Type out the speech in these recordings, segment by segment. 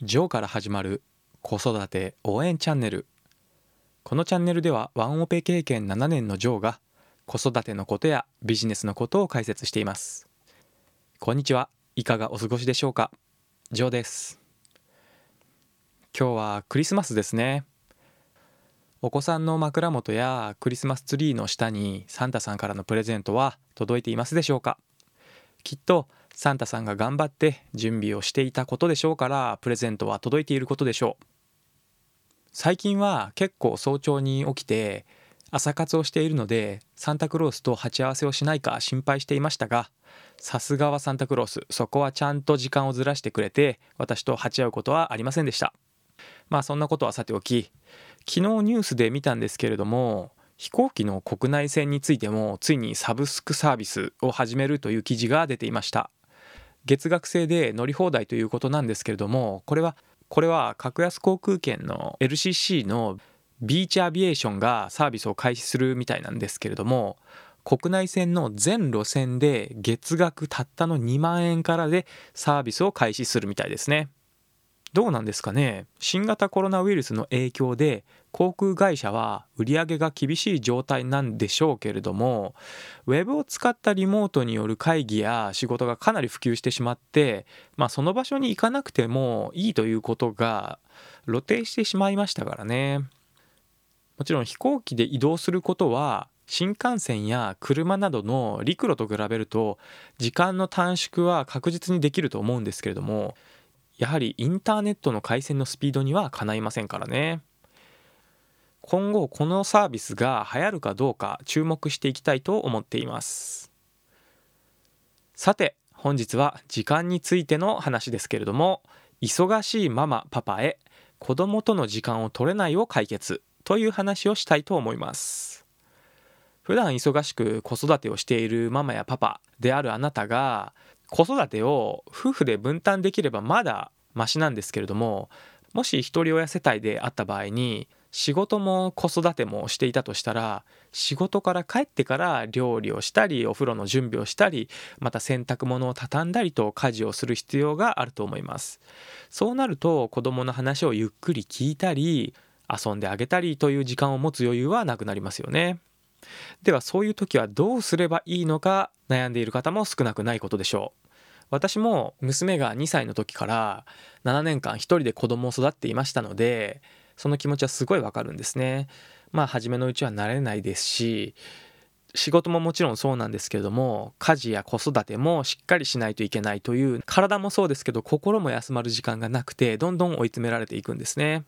ジョーから始まる子育て応援チャンネル。このチャンネルではワンオペ経験7年のジョーが子育てのことやビジネスのことを解説しています。こんにちは。いかがお過ごしでしょうか？ジョーです。今日はクリスマスですね。お子さんの枕元やクリスマスツリーの下にサンタさんからのプレゼントは届いていますでしょうか？きっとサンタさんが頑張って準備をしていたことでしょうからプレゼントは届いていることでしょう。最近は結構早朝に起きて朝活をしているのでサンタクロースと鉢合わせをしないか心配していましたがさすがはサンタクロース。そこはちゃんと時間をずらしてくれて私と鉢合うことはありませんでした。まあそんなことはさておき昨日ニュースで見たんですけれども飛行機の国内線についてもついにサブスクサービスを始めるという記事が出ていました。月額制で乗り放題ということなんですけれどもこれはこれは格安航空券の LCC のビーチアビエーションがサービスを開始するみたいなんですけれども国内線の全路線で月額たったの2万円からでサービスを開始するみたいですね。どうなんですかね？新型コロナウイルスの影響で航空会社は売り上げが厳しい状態なんでしょうけれどもウェブを使ったリモートによる会議や仕事がかなり普及してしまって、まあ、その場所に行かなくてもいいということが露呈してしまいましたからね。もちろん飛行機で移動することは新幹線や車などの陸路と比べると時間の短縮は確実にできると思うんですけれどもやはりインターネットの回線のスピードにはかないませんからね。今後このサービスが流行るかどうか注目していきたいと思っています。さて本日は時間についての話ですけれども忙しいママパパへ子供との時間を取れないを解決という話をしたいと思います。普段忙しく子育てをしているママやパパであるあなたが子育てを夫婦で分担できればまだマシなんですけれどももし一人親世帯であった場合に仕事も子育てもしていたとしたら仕事から帰ってから料理をしたりお風呂の準備をしたりまた洗濯物を畳んだりと家事をする必要があると思います。そうなると子供の話をゆっくり聞いたり遊んであげたりという時間を持つ余裕はなくなりますよね。ではそういう時はどうすればいいのか悩んでいる方も少なくないことでしょう。私も娘が2歳の時から7年間一人で子供を育っていましたのでその気持ちはすごいわかるんですね。まあ初めのうちは慣れないですし仕事ももちろんそうなんですけれども家事や子育てもしっかりしないといけないという体もそうですけど心も休まる時間がなくてどんどん追い詰められていくんですね。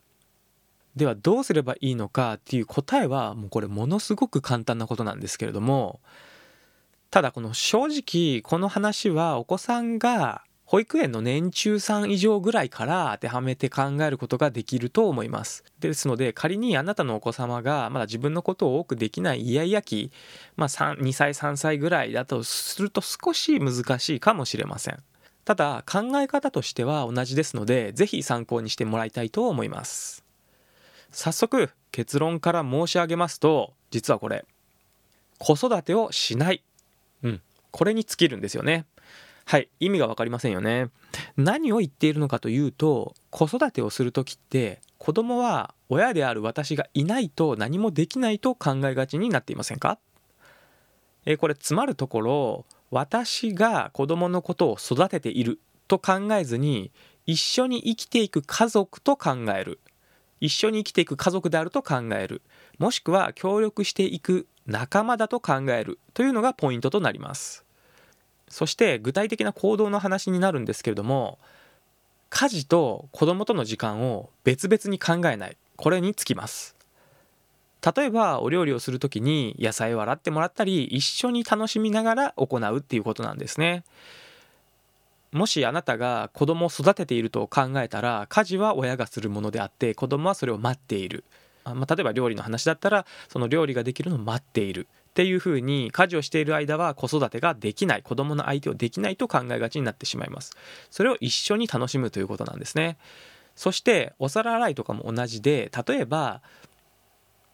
ではどうすればいいのかっていう答えはもうこれものすごく簡単なことなんですけれどもただこの正直この話はお子さんが保育園の年中さん以上ぐらいから当てはめて考えることができると思います。ですので仮にあなたのお子様がまだ自分のことを多くできないイヤイヤ期、まあ、2歳3歳ぐらいだとすると少し難しいかもしれません。ただ考え方としては同じですので是非参考にしてもらいたいと思います。早速結論から申し上げますと実はこれ子育てをしないこれに尽きるんですよね。はい意味が分かりませんよね。何を言っているのかというと子育てをする時って子供は親である私がいないと何もできないと考えがちになっていませんか？えこれつまるところ私が子供のことを育てていると考えずに一緒に生きていく家族と考える。一緒に生きていく家族であると考える。もしくは協力していく仲間だと考える。というのがポイントとなります。そして具体的な行動の話になるんですけれども家事と子供との時間を別々に考えない。これにつきます。例えばお料理をする時に野菜を洗ってもらったり一緒に楽しみながら行うっていうことなんですね。もしあなたが子供を育てていると考えたら家事は親がするものであって子供はそれを待っている。まあ、例えば料理の話だったらその料理ができるのを待っている。っていうふうに家事をしている間は子育てができない。子供の相手をできないと考えがちになってしまいます。それを一緒に楽しむということなんですね。そしてお皿洗いとかも同じで例えば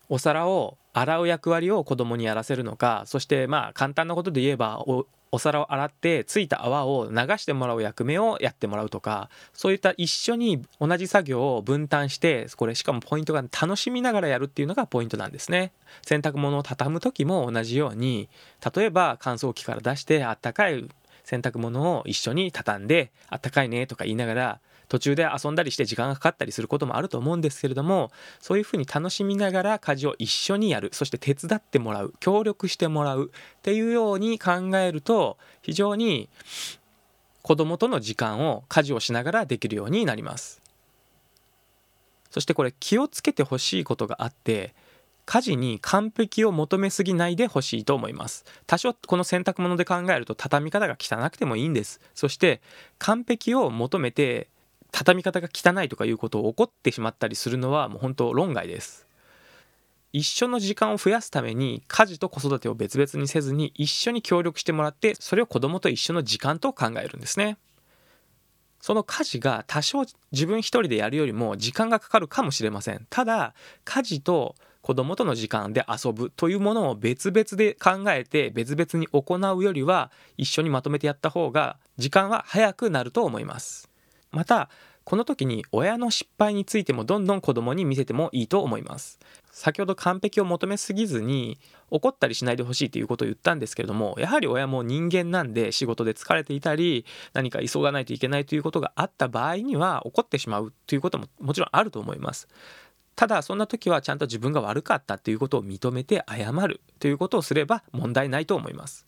お皿を洗う役割を子供にやらせるのかそしてまあ簡単なことで言えばおお皿を洗ってついた泡を流してもらう役目をやってもらうとかそういった一緒に同じ作業を分担してこれしかもポイントが楽しみながらやるっていうのがポイントなんですね。洗濯物を畳む時も同じように例えば乾燥機から出してあったかい洗濯物を一緒に畳んであったかいねとか言いながら途中で遊んだりして時間がかかったりすることもあると思うんですけれどもそういうふうに楽しみながら家事を一緒にやるそして手伝ってもらう協力してもらうっていうように考えると非常に子供との時間を家事をしながらできるようになります。そしてこれ気をつけてほしいことがあって家事に完璧を求めすぎないでほしいと思います。多少この洗濯物で考えると畳み方が汚くてもいいんです。そして完璧を求めて畳み方が汚いとかいうことを怒ってしまったりするのはもう本当論外です。一緒の時間を増やすために家事と子育てを別々にせずに一緒に協力してもらってそれを子供と一緒の時間と考えるんですね。その家事が多少自分一人でやるよりも時間がかかるかもしれません。ただ家事と子供との時間で遊ぶというものを別々で考えて別々に行うよりは一緒にまとめてやった方が時間は早くなると思います。またこの時に親の失敗についてもどんどん子供に見せてもいいと思います。先ほど完璧を求めすぎずに怒ったりしないでほしいということを言ったんですけれどもやはり親も人間なんで仕事で疲れていたり何か急がないといけないということがあった場合には怒ってしまうということももちろんあると思います。ただそんな時はちゃんと自分が悪かったということを認めて謝るということをすれば問題ないと思います。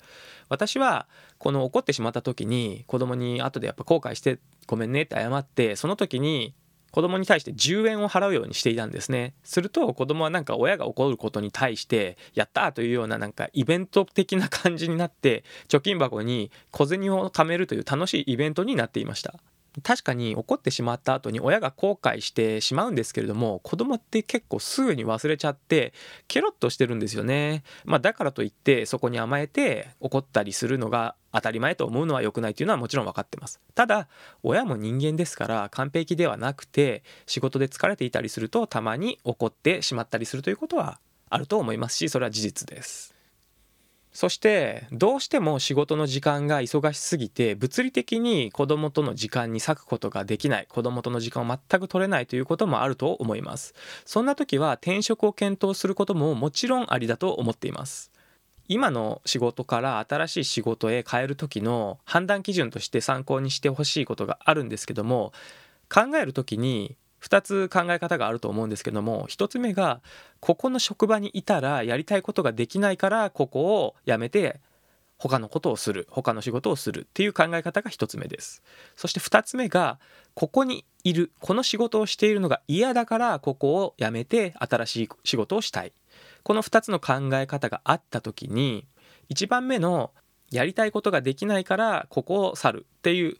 私はこの怒ってしまった時に子供に後でやっぱ後悔してごめんねって謝ってその時に子供に対して10円を払うようにしていたんですね。すると子供はなんか親が怒ることに対してやったというようななんかイベント的な感じになって貯金箱に小銭を貯めるという楽しいイベントになっていました。確かに怒ってしまった後に親が後悔してしまうんですけれども子供って結構すぐに忘れちゃってケロッとしてるんですよね、まあ、だからといってそこに甘えて怒ったりするのが当たり前と思うのは良くないというのはもちろん分かってます。ただ親も人間ですから完璧ではなくて仕事で疲れていたりするとたまに怒ってしまったりするということはあると思いますしそれは事実です。そしてどうしても仕事の時間が忙しすぎて物理的に子供との時間に割くことができない子供との時間を全く取れないということもあると思います。そんな時は転職を検討することももちろんありだと思っています。今の仕事から新しい仕事へ変える時の判断基準として参考にしてほしいことがあるんですけども考える時に2つ考え方があると思うんですけども1つ目がここの職場にいたらやりたいことができないからここを辞めて他のことをする他の仕事をするっていう考え方が1つ目です。そして2つ目がここにいるこの仕事をしているのが嫌だからここを辞めて新しい仕事をしたい。この2つの考え方があった時に1番目のやりたいことができないからここを去るっていう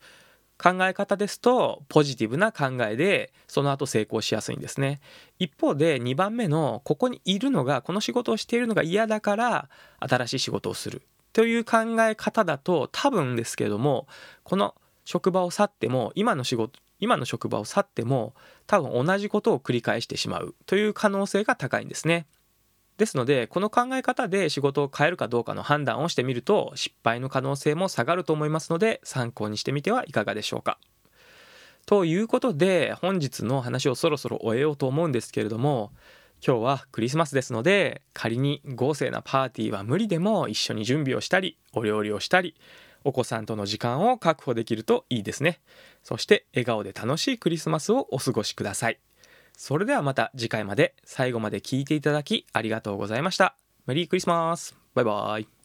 考え方ですとポジティブな考えでその後成功しやすいんですね一方で2番目のここにいるのがこの仕事をしているのが嫌だから新しい仕事をするという考え方だと多分ですけどもこの職場を去っても今の仕事今の職場を去っても多分同じことを繰り返してしまうという可能性が高いんですね。ですのでこの考え方で仕事を変えるかどうかの判断をしてみると失敗の可能性も下がると思いますので参考にしてみてはいかがでしょうか。ということで本日の話をそろそろ終えようと思うんですけれども今日はクリスマスですので仮に豪勢なパーティーは無理でも一緒に準備をしたりお料理をしたりお子さんとの時間を確保できるといいですねそして笑顔で楽しいクリスマスをお過ごしくださいそれではまた次回まで。最後まで聞いていただきありがとうございました。メリークリスマス。バイバイ。